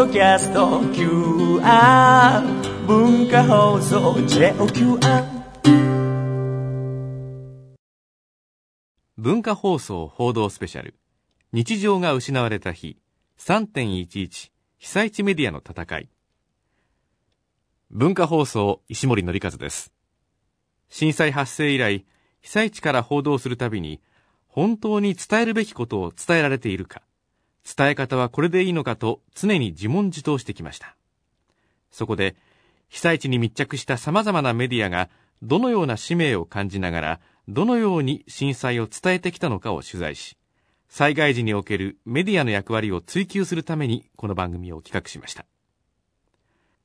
ドキャスト QR 文化放送 JOQR 文化放送報道スペシャル。日常が失われた日。3.11被災地メディアの戦い。文化放送石森則和です。震災発生以来被災地から報道するたびに本当に伝えるべきことを伝えられているか。伝え方はこれでいいのかと常に自問自答してきましたそこで被災地に密着した様々なメディアがどのような使命を感じながらどのように震災を伝えてきたのかを取材し、災害時におけるメディアの役割を追求するためにこの番組を企画しました。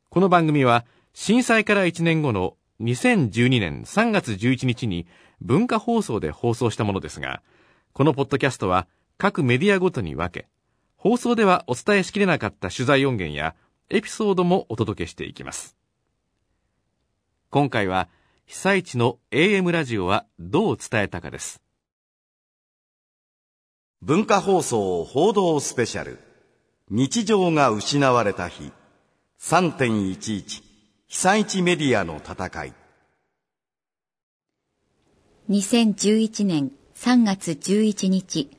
この番組は震災から1年後の2012年3月11日に文化放送で放送したものですが、このポッドキャストは各メディアごとに分け、放送ではお伝えしきれなかった取材音源やエピソードもお届けしていきます。今回は被災地の AM ラジオはどう伝えたかです。文化放送報道スペシャル。日常が失われた日。3.11被災地メディアの戦い。2011年3月11日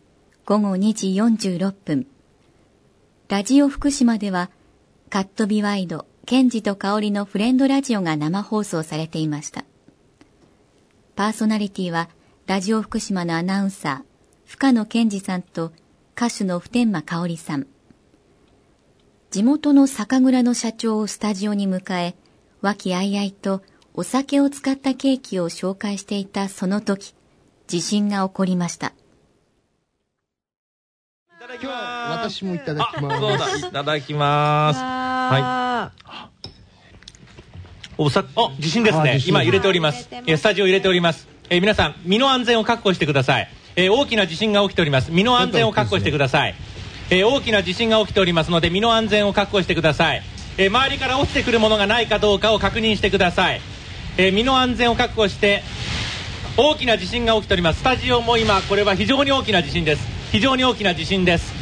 午後2時46分ラジオ福島ではカットビワイド、ケンジと香りのフレンドラジオが生放送されていました。パーソナリティは、ラジオ福島のアナウンサー、深野健二さんと歌手の普天間香織さん。地元の酒蔵の社長をスタジオに迎え、和気あいあいとお酒を使ったケーキを紹介していたその時、地震が起こりました。いただきます。私もいただきます。そうだ、いただきます。はい。おさあ地震ですね。今揺れております。スタジオ揺れております。え皆さん身の安全を確保してください。え大きな地震が起きております。身の安全を確保してください。え大きな地震が起きておりますので身の安全を確保してください。え周りから落ちてくるものがないかどうかを確認してください。え身の安全を確保して大きな地震が起きております。スタジオも今これは非常に大きな地震です非常に大きな地震です、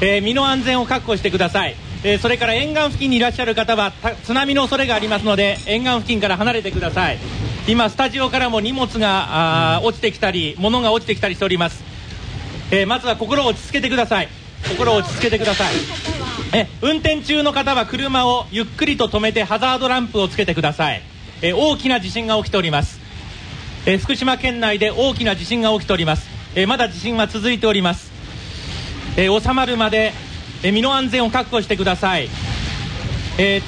え身の安全を確保してください。えー、それから沿岸付近にいらっしゃる方は津波の恐れがありますので沿岸付近から離れてください。今スタジオからも荷物があ落ちてきたり物が落ちてきたりしております、えー、まずは心を落ち着けてください。心を落ち着けてください。え運転中の方は車をゆっくりと止めてハザードランプをつけてください、え大きな地震が起きております、え福島県内で大きな地震が起きております、えまだ地震は続いております、え収まるまでえ身の安全を確保してください、え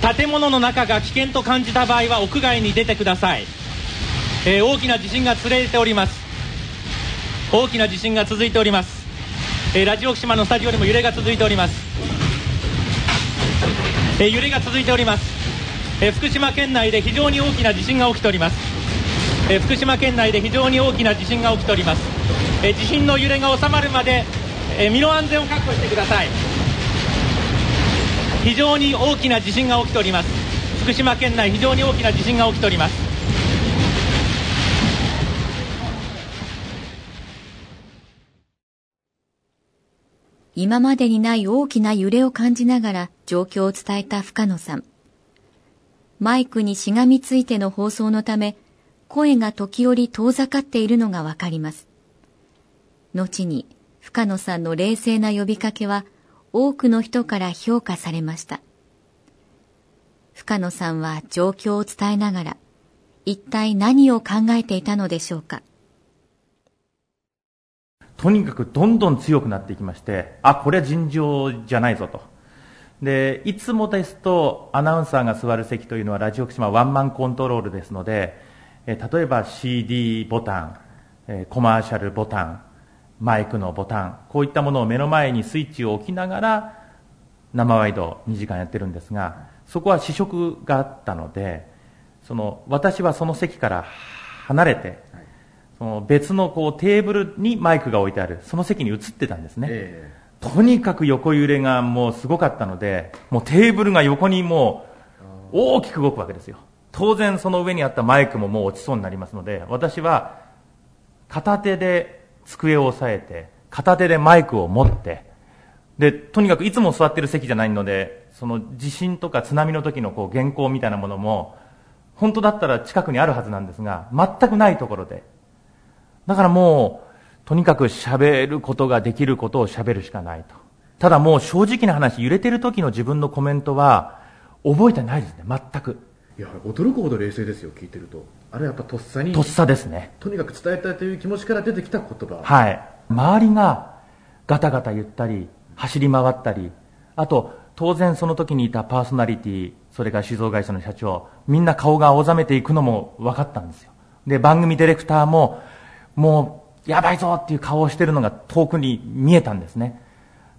ー、建物の中が危険と感じた場合は屋外に出てください、えー、大きな地震が連れております。大きな地震が続いております、えー、ラジオ福島のスタジオにも揺れが続いております、え揺れが続いております、え福島県内で非常に大きな地震が起きております、え福島県内で非常に大きな地震が起きております、え地震の揺れが収まるまでえ、身の安全を確保してください。非常に大きな地震が起きております。福島県内非常に大きな地震が起きております。今までにない大きな揺れを感じながら状況を伝えた深野さん。マイクにしがみついての放送のため、声が時折遠ざかっているのがわかります。後に深野さんの冷静な呼びかけは多くの人から評価されました。深野さんは状況を伝えながら一体何を考えていたのでしょうか。とにかくどんどん強くなっていきまして、あ、これは尋常じゃないぞと。で、いつもですとアナウンサーが座る席というのはラジオ福島ワンマンコントロールですので、え例えば CD ボタン、えコマーシャルボタン、マイクのボタン、こういったものを目の前にスイッチを置きながら、生ワイド2時間やってるんですが、そこは試食があったので、その、私はその席から離れて、その別のこうテーブルにマイクが置いてある、その席に移ってたんですね。えー、とにかく横揺れがもうすごかったので、もうテーブルが横にもう大きく動くわけですよ。当然その上にあったマイクももう落ちそうになりますので、私は片手で机を押さえて、片手でマイクを持って、で、とにかくいつも座ってる席じゃないので、その地震とか津波の時のこう原稿みたいなものも、本当だったら近くにあるはずなんですが、全くないところで。だからもう、とにかく喋ることができることを喋るしかないと。ただもう正直な話、揺れてる時の自分のコメントは、覚えてないですね、全く。いや、驚くほど冷静ですよ、聞いてると。あれはやっぱとっさに。とっさですね。とにかく伝えたいという気持ちから出てきた言葉。はい。周りがガタガタ言ったり、走り回ったり、あと、当然その時にいたパーソナリティ、それから酒造会社の社長、みんな顔が青ざめていくのも分かったんですよ。で、番組ディレクターも、もう、やばいぞっていう顔をしてるのが遠くに見えたんですね。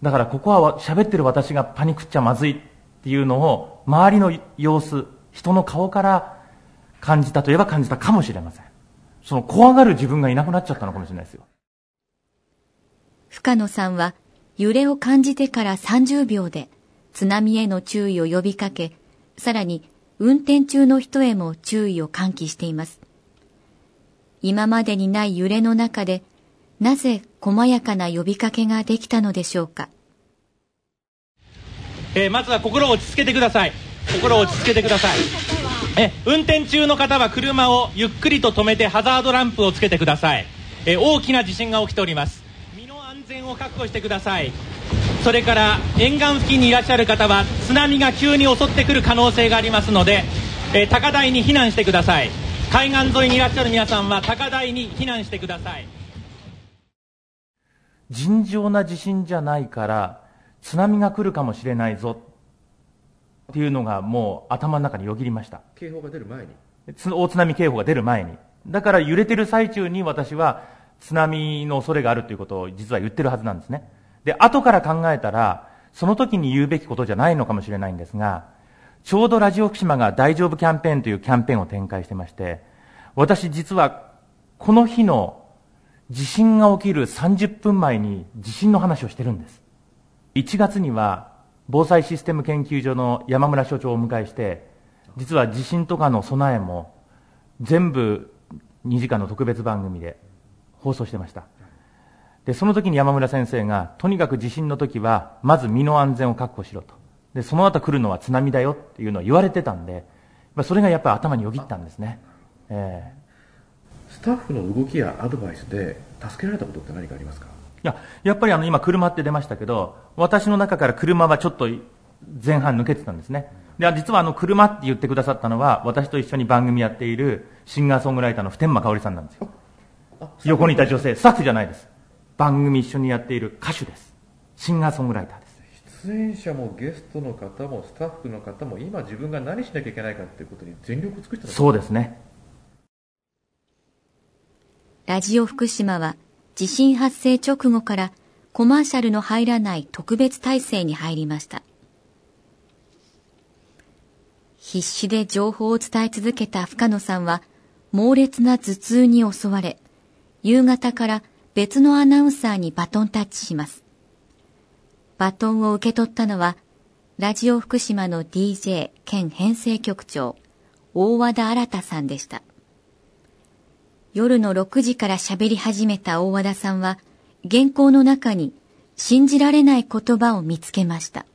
だからここは喋ってる私がパニクっちゃまずいっていうのを、周りの様子、人の顔から感じたといえば感じたかもしれません。その怖がる自分がいなくなっちゃったのかもしれないですよ。深野さんは揺れを感じてから30秒で津波への注意を呼びかけ、さらに運転中の人へも注意を喚起しています。今までにない揺れの中で、なぜ細やかな呼びかけができたのでしょうか？えー、まずは心を落ち着けてください。心を落ち着けてください。え、運転中の方は車をゆっくりと止めてハザードランプをつけてください。え大きな地震が起きております身の安。全を確保してくださいそれから沿岸付近にいらっしゃる方は津波が急に襲ってくる可能性がありますので、え、高台に避難してください海岸沿いにいらっしゃる皆さんは高台に避難してください尋常な地震じゃないから津波が来るかもしれないぞっていうのがもう頭の中によぎりました警報が出る前に大津波警報が出る前にだから揺れてる最中に私は津波の恐れがあるということを実は言ってるはずなんですね。で、後から考えたら、その時に言うべきことじゃないのかもしれないんですが、ちょうどラジオ福島が大丈夫キャンペーンというキャンペーンを展開してまして、私実はこの日の地震が起きる30分前に地震の話をしてるんです。1月には防災システム研究所の山村所長をお迎えして、実は地震とかの備えも全部2時間の特別番組で放送してました。で、その時に山村先生が、とにかく地震の時は、まず身の安全を確保しろと。で、その後来るのは津波だよっていうのを言われてたんで、それがやっぱり頭によぎったんですね。えー、スタッフの動きやアドバイスで助けられたことって何かありますか？や、やっぱりあの今車って出ましたけど、私の中から車はちょっと前半抜けてたんですね。で、実はあの車って言ってくださったのは、私と一緒に番組やっているシンガーソングライターの普天間香織さんなんですよ。横にいた女性、スタッフじゃないです。番組一緒にやっている歌手です。シンガーソングライターです。出演者もゲストの方もスタッフの方も今自分が何しなきゃいけないかっていうことに全力を尽くしてそうですね。ラジオ福島は地震発生直後からコマーシャルの入らない特別体制に入りました。必死で情報を伝え続けた深野さんは猛烈な頭痛に襲われ、夕方から別のアナウンサーにバトンタッチします。バトンを受け取ったのは、ラジオ福島の DJ 兼編成局長、大和田新さんでした。夜の6時から喋り始めた大和田さんは、原稿の中に信じられない言葉を見つけました。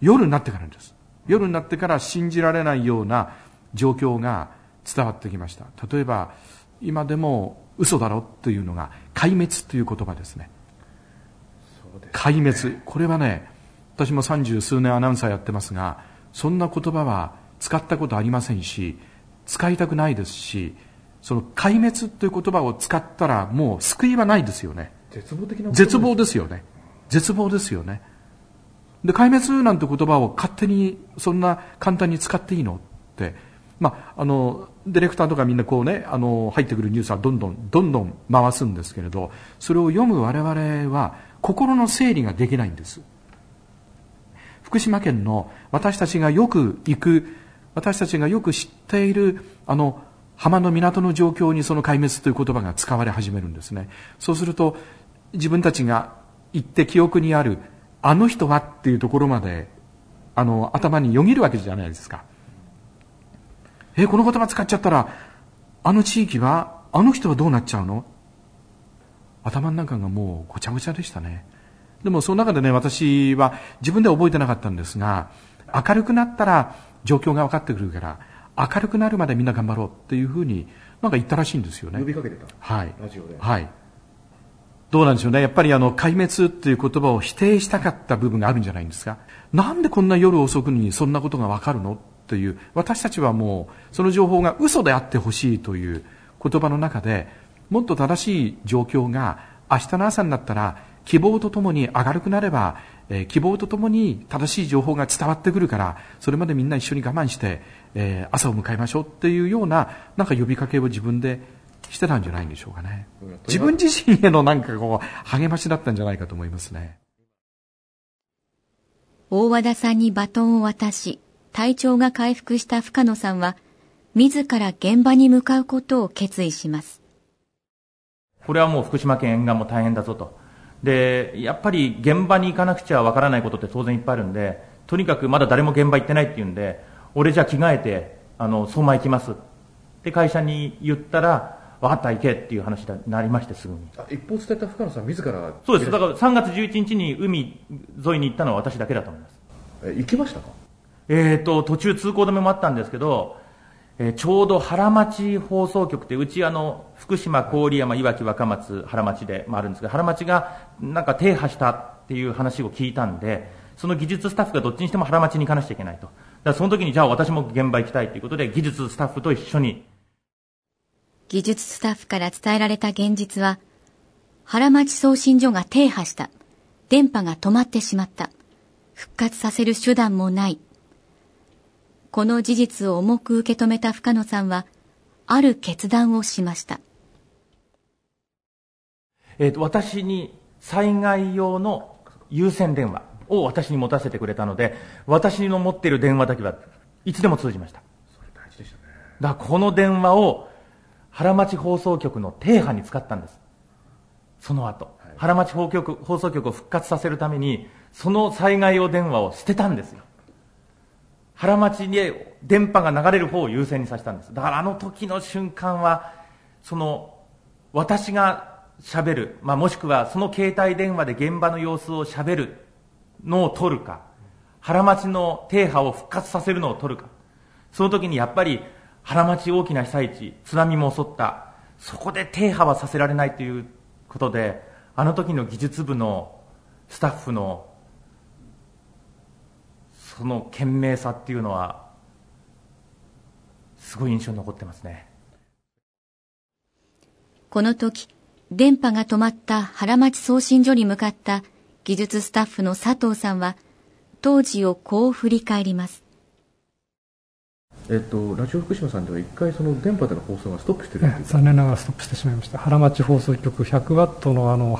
夜になってからです。夜になってから信じられないような状況が伝わってきました例えば今でも嘘だろというのが壊滅という言葉ですね壊滅これはね私も三十数年アナウンサーやってますがそんな言葉は使ったことありませんし使いたくないですしその壊滅という言葉を使ったらもう救いはないですよね。絶望的な絶望ですよね。絶望ですよね。で壊滅なんて言葉を勝手にそんな簡単に使っていいのってまあ、あのディレクターとかみんなこうねあの入ってくるニュースはどんどんどんどん回すんですけれどそれを読む我々は心の整理ができないんです。福島県の私たちがよく行く私たちがよく知っているあの浜の港の状況にその壊滅という言葉が使われ始めるんですね。そうすると自分たちが行って記憶にあるあの人はっていうところまであの頭によぎるわけじゃないですか。えこの言葉使っちゃったら、あの地域は、あの人はどうなっちゃうの？頭の中がもうごちゃごちゃでしたね。でもその中でね、私は自分では覚えてなかったんですが、明るくなったら状況が分かってくるから、明るくなるまでみんな頑張ろうっていうふうになんか言ったらしいんですよね。呼びかけてたはい。ラジオで。はい。どうなんでしょうね。やっぱりあの、壊滅っていう言葉を否定したかった部分があるんじゃないんですか。なんでこんな夜遅くにそんなことがわかるのっていう、私たちはもう、その情報が嘘であってほしいという言葉の中で、もっと正しい状況が明日の朝になったら希望とともに明るくなれば、えー、希望とともに正しい情報が伝わってくるからそれまでみんな一緒に我慢して、えー、朝を迎えましょうっていうようななんか呼びかけを自分でしてたんじゃないんでしょうかね。自分自身へのなんかこう励ましだったんじゃないかと思いますね。大和田さんにバトンを渡し体調が回復した深野さんは自ら現場に向かうことを決意します。これはもう福島県沿岸も大変だぞと。で、やっぱり現場に行かなくちゃわからないことって当然いっぱいあるんで、とにかくまだ誰も現場行ってないっていうんで、俺じゃ着替えて、あの、相馬行きます。って会社に言ったら、分かった、行けっていう話になりまして、すぐに。一方伝えた深野さん自らそうです。だから3月11日に海沿いに行ったのは私だけだと思います。え、行きましたか？えっ、と、途中通行止めもあったんですけど、えー、ちょうど原町放送局ってうちあの福島郡山いわき若松原町でもあるんですけど原町がなんか停波したっていう話を聞いたんでその技術スタッフがどっちにしても原町に行かなくちゃいけないと。だからその時にじゃあ私も現場行きたいということで技術スタッフと一緒に。技術スタッフから伝えられた現実は原町送信所が停波した。電波が止まってしまった。復活させる手段もない。この事実を重く受け止めた深野さんは、ある決断をしました。えっ、と、私に災害用の有線電話を私に持たせてくれたので、私の持っている電話だけはいつでも通じました。それ大事でしたね。だからこの電話を原町放送局の停波に使ったんです。その後。はい、原町放送局を復活させるために、その災害用電話を捨てたんですよ。原町に電波が流れる方を優先にさせたんです。だからあの時の瞬間は、その、私が喋る、まあ、もしくはその携帯電話で現場の様子を喋るのを取るか、原町の停波を復活させるのを取るか、その時にやっぱり原町大きな被災地、津波も襲った、そこで停波はさせられないということで、あの時の技術部のスタッフのその懸命さっていうのはすごい印象に残ってますね。この時電波が止まった原町送信所に向かった技術スタッフの佐藤さんは当時をこう振り返ります。えっと、ラジオ福島さんでは一回その電波での放送がストップしてる残念ながらストップしてしまいました。原町放送局100ワットのあの、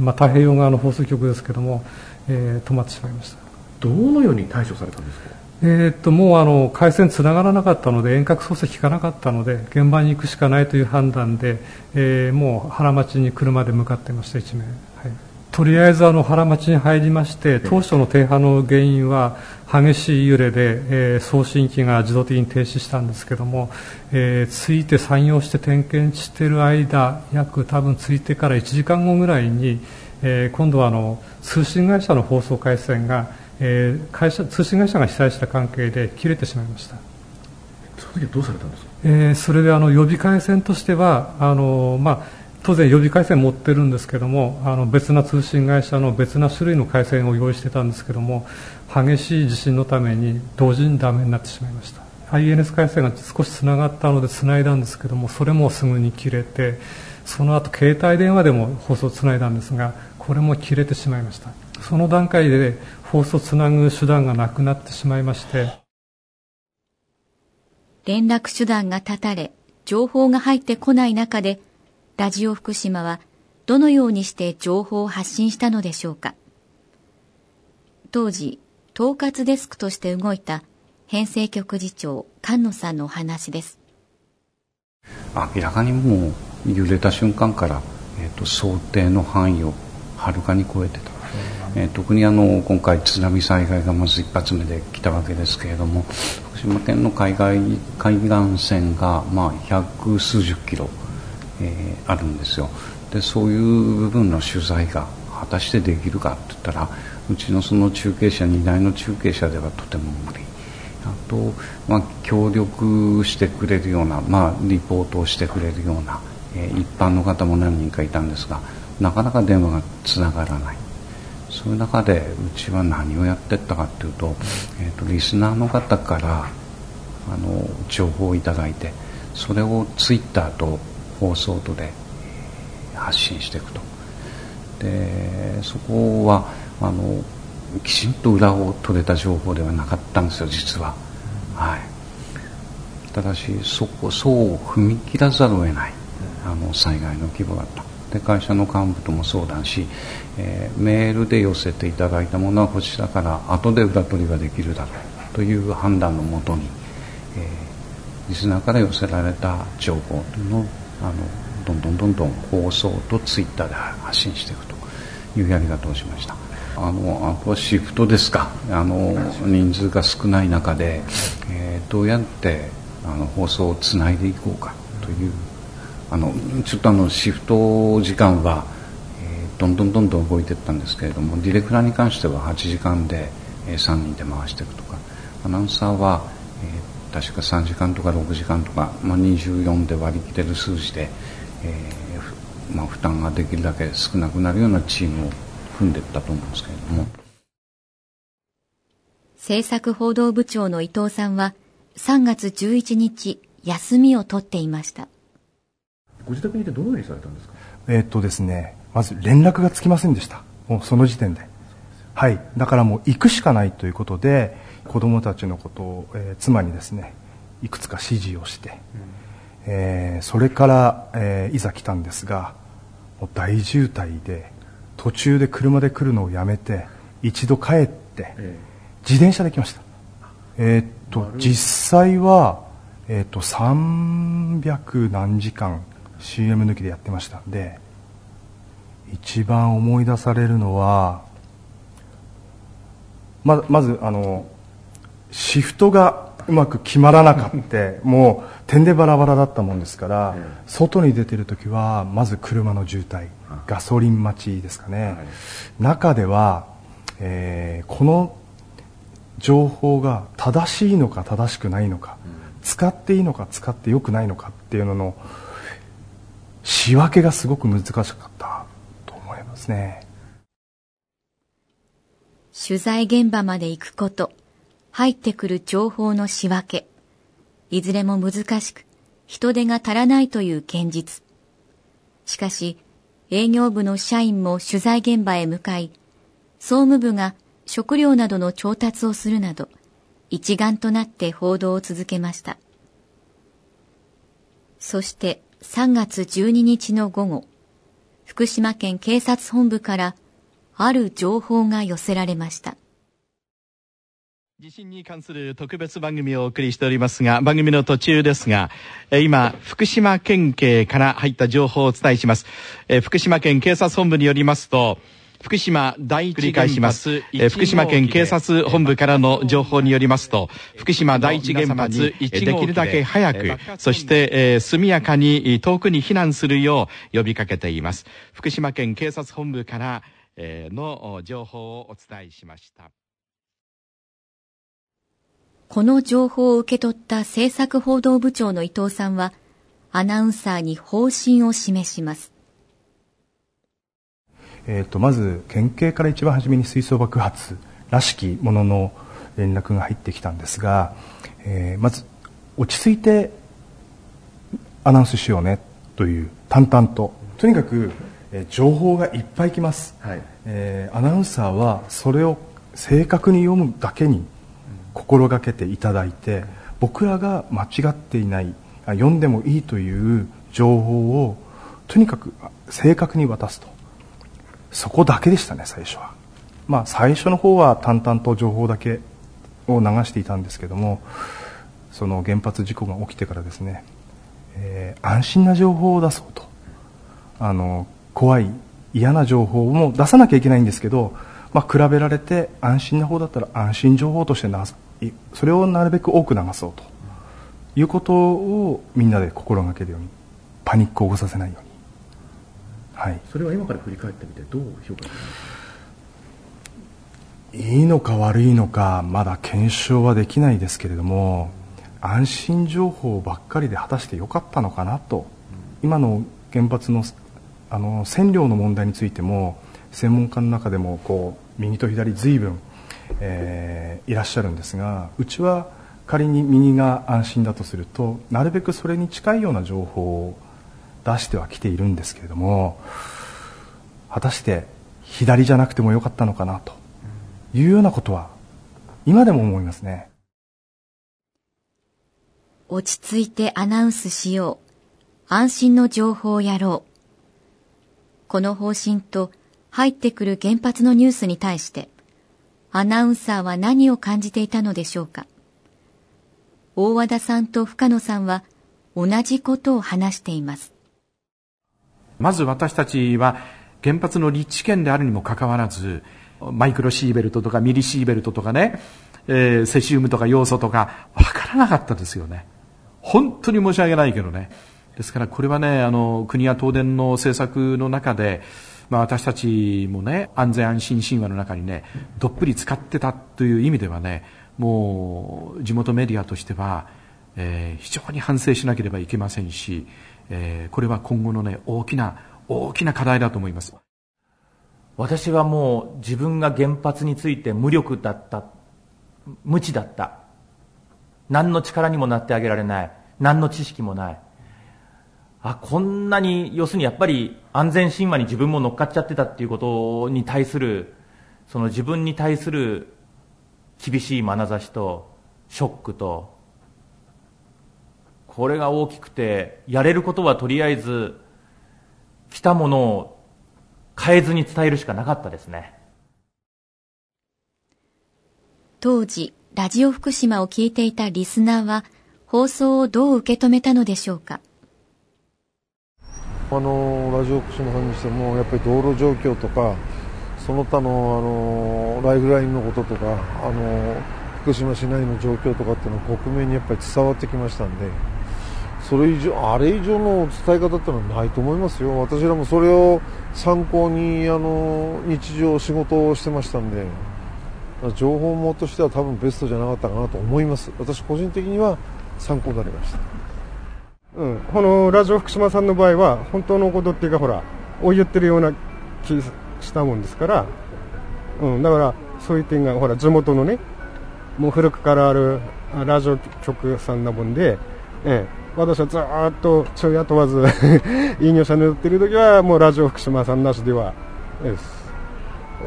まあ、太平洋側の放送局ですけども、えー、止まってしまいましたどのように対処されたんですか？えー、っともうあの回線つながらなかったので遠隔操作効かなかったので現場に行くしかないという判断で、えー、もう原町に車で向かっていました1名、はい、とりあえずあの原町に入りまして当初の停波の原因は激しい揺れで、えー、送信機が自動的に停止したんですけども、えー、着いて採用して点検している間約多分着いてから1時間後ぐらいに、えー、今度はあの通信会社の放送回線がえー、会社通信会社が被災した関係で切れてしまいました。その時はどうされたんですか、えー、それであの予備回線としてはあの、まあ、当然予備回線持ってるんですけどもあの別な通信会社の別な種類の回線を用意してたんですけども激しい地震のために同時にダメになってしまいました。INS 回線が少しつながったのでつないだんですけどもそれもすぐに切れてその後携帯電話でも放送つないだんですがこれも切れてしまいました。その段階で放送つなぐ手段がなくなってしまいまして。連絡手段が断たれ情報が入ってこない中でラジオ福島はどのようにして情報を発信したのでしょうか。当時統括デスクとして動いた編成局次長菅野さんのお話です。明らかにもう揺れた瞬間から、えーと想定の範囲をはるかに超えてたえー、特にあの今回津波災害がまず一発目で来たわけですけれども福島県の海外海岸線がまあ百数十キロ、えー、あるんですよ。でそういう部分の取材が果たしてできるかって言ったらうちのその中継車2台の中継車ではとても無理。あと、まあ、協力してくれるような、まあ、リポートをしてくれるような、えー、一般の方も何人かいたんですがなかなか電話がつながらない。そういう中でうちは何をやってったかっていうと,、えーと、リスナーの方からあの情報をいただいてそれをツイッターと放送とで発信していくと。でそこはあのきちんと裏を取れた情報ではなかったんですよ実は、はい、ただしそこそう踏み切らざるを得ないあの災害の規模だった。で会社の幹部とも相談し、えー、メールで寄せていただいたものはこちらから後で裏取りができるだろうという判断のもとに、えー、リスナーから寄せられた情報というのをあのどんどんどんどん放送とツイッターで発信していくというやり方をしました。あのあとはシフトですか。あの人数が少ない中で、えー、どうやってあの放送をつないでいこうかというあのちょっとあのシフト時間は、えー、どんどんどんどん動いていったんですけれどもディレクターに関しては8時間で、えー、3人で回していくとかアナウンサーは、えー、確か3時間とか6時間とか、まあ、24で割り切れる数字で、えーまあ、負担ができるだけ少なくなるようなチームを組んでいったと思うんですけれども。政策報道部長の伊藤さんは3月11日休みを取っていました。ご自宅にいてどのようにされたんですか？えー、っとですねまず連絡がつきませんでした。もうその時点で。はい。だからもう行くしかないということで子供たちのことを、えー、妻にですねいくつか指示をして、うん、えー、それから、えー、いざ来たんですがもう大渋滞で途中で車で来るのをやめて一度帰って、自転車で来ました。えー、っと実際は、えー、っと300何時間 CM 抜きでやってました。んで一番思い出されるのはままずあのシフトがうまく決まらなかった。もう点でバラバラだったもんですから、外に出てる時はまず車の渋滞ガソリン待ちですかね、中では、えー、この情報が正しいのか正しくないのか、使っていいのか使ってよくないのかっていうのの仕分けがすごく難しかったと思いますね。取材現場まで行くこと入ってくる情報の仕分け。いずれも難しく人手が足らないという現実。しかし営業部の社員も取材現場へ向かい総務部が食料などの調達をするなど一丸となって報道を続けました。そして3月12日の午後、福島県警察本部からある情報が寄せられました。地震に関する特別番組をお送りしておりますが、番組の途中ですが、今、福島県警から入った情報をお伝えします。福島県警察本部によりますと、福島第一繰り返します。福島県警察本部からの情報によりますと、福島第一原発できるだけ早く、そして、えー、速やかに遠くに避難するよう呼びかけています。福島県警察本部から、えー、の情報をお伝えしました。この情報を受け取った政策報道部長の伊藤さんは、アナウンサーに方針を示します。えーと、まず県警から一番初めに水素爆発らしきものの連絡が入ってきたんですが、えー、まず落ち着いてアナウンスしようねという淡々と。とにかく、えー、情報がいっぱい来ます、はい、えー、アナウンサーはそれを正確に読むだけに心がけていただいて僕らが間違っていない読んでもいいという情報をとにかく正確に渡すとそこだけでしたね最初は。まあ最初の方は淡々と情報だけを流していたんですけどもその原発事故が起きてからですね、えー、安心な情報を出そうとあの怖い嫌な情報も出さなきゃいけないんですけど、まあ、比べられて安心な方だったら安心情報として流すそれをなるべく多く流そうということをみんなで心がけるようにパニックを起こさせないように。はい、それは今から振り返ってみてどう評価しますか？いいのか悪いのかまだ検証はできないですけれども安心情報ばっかりで果たしてよかったのかなと今の原発のあの線量の問題についても専門家の中でもこう右と左随分、えー、いらっしゃるんですがうちは仮に右が安心だとするとなるべくそれに近いような情報を出してはきているんですけれども果たして左じゃなくてもよかったのかなというようなことは今でも思いますね。落ち着いてアナウンスしよう。安心の情報をやろう。この方針と入ってくる原発のニュースに対してアナウンサーは何を感じていたのでしょうか。大和田さんと深野さんは同じことを話しています。まず私たちは原発の立地圏であるにもかかわらずマイクロシーベルトとかミリシーベルトとかね、えー、セシウムとか要素とか、わからなかったですよね。本当に申し訳ないけどね。ですからこれはね、あの、国や東電の政策の中で、まあ私たちもね、安全安心神話の中にね、どっぷり使ってたという意味ではね、もう地元メディアとしては、えー、非常に反省しなければいけませんし、えー、これは今後のね、大きな、大きな課題だと思います。私はもう自分が原発について無力だった無知だった。何の力にもなってあげられない。何の知識もない。あこんなに要するにやっぱり安全神話に自分も乗っかっちゃってたっていうことに対するその自分に対する厳しい眼差しとショックとこれが大きくてやれることはとりあえず来たものを変えずに伝えるしかなかったですね。当時ラジオ福島を聞いていたリスナーは放送をどう受け止めたのでしょうか？あのラジオ福島さんにしてもやっぱり道路状況とかその他のあのライフラインのこととかあの福島市内の状況とかっていうのは克明にやっぱり伝わってきましたんでそれ以上あれ以上の伝え方ってのはないと思いますよ。私らもそれを参考にあの日常仕事をしてましたんで情報網としては多分ベストじゃなかったかなと思います。私個人的には参考になりました。うん、このラジオ福島さんの場合は本当のことっていうかほらを言ってるような気したもんですから、うん、だからそういう点がほら地元のねもう古くからあるラジオ局さんなもんで、ええ、私はずっと昼夜問わず飲料車に乗ってる時はもうラジオ福島さんなしではです。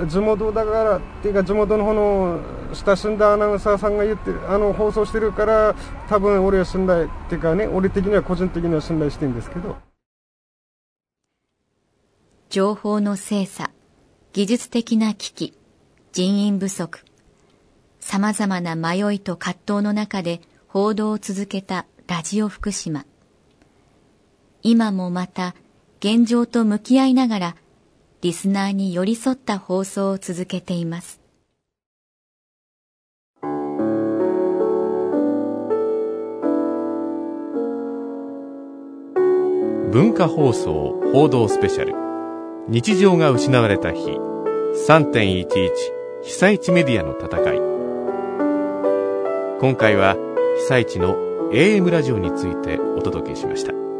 地元だからっていうか地元の方の親しんだアナウンサーさんが言ってるあの放送してるから多分俺は信頼っていうかね俺的には個人的には信頼してるんですけど。情報の精査技術的な危機人員不足さまざまな迷いと葛藤の中で報道を続けたラジオ福島。今もまた現状と向き合いながらリスナーに寄り添った放送を続けています。文化放送報道スペシャル。日常が失われた日。3.11被災地メディアの戦い。今回は被災地の AM ラジオについてお届けしました。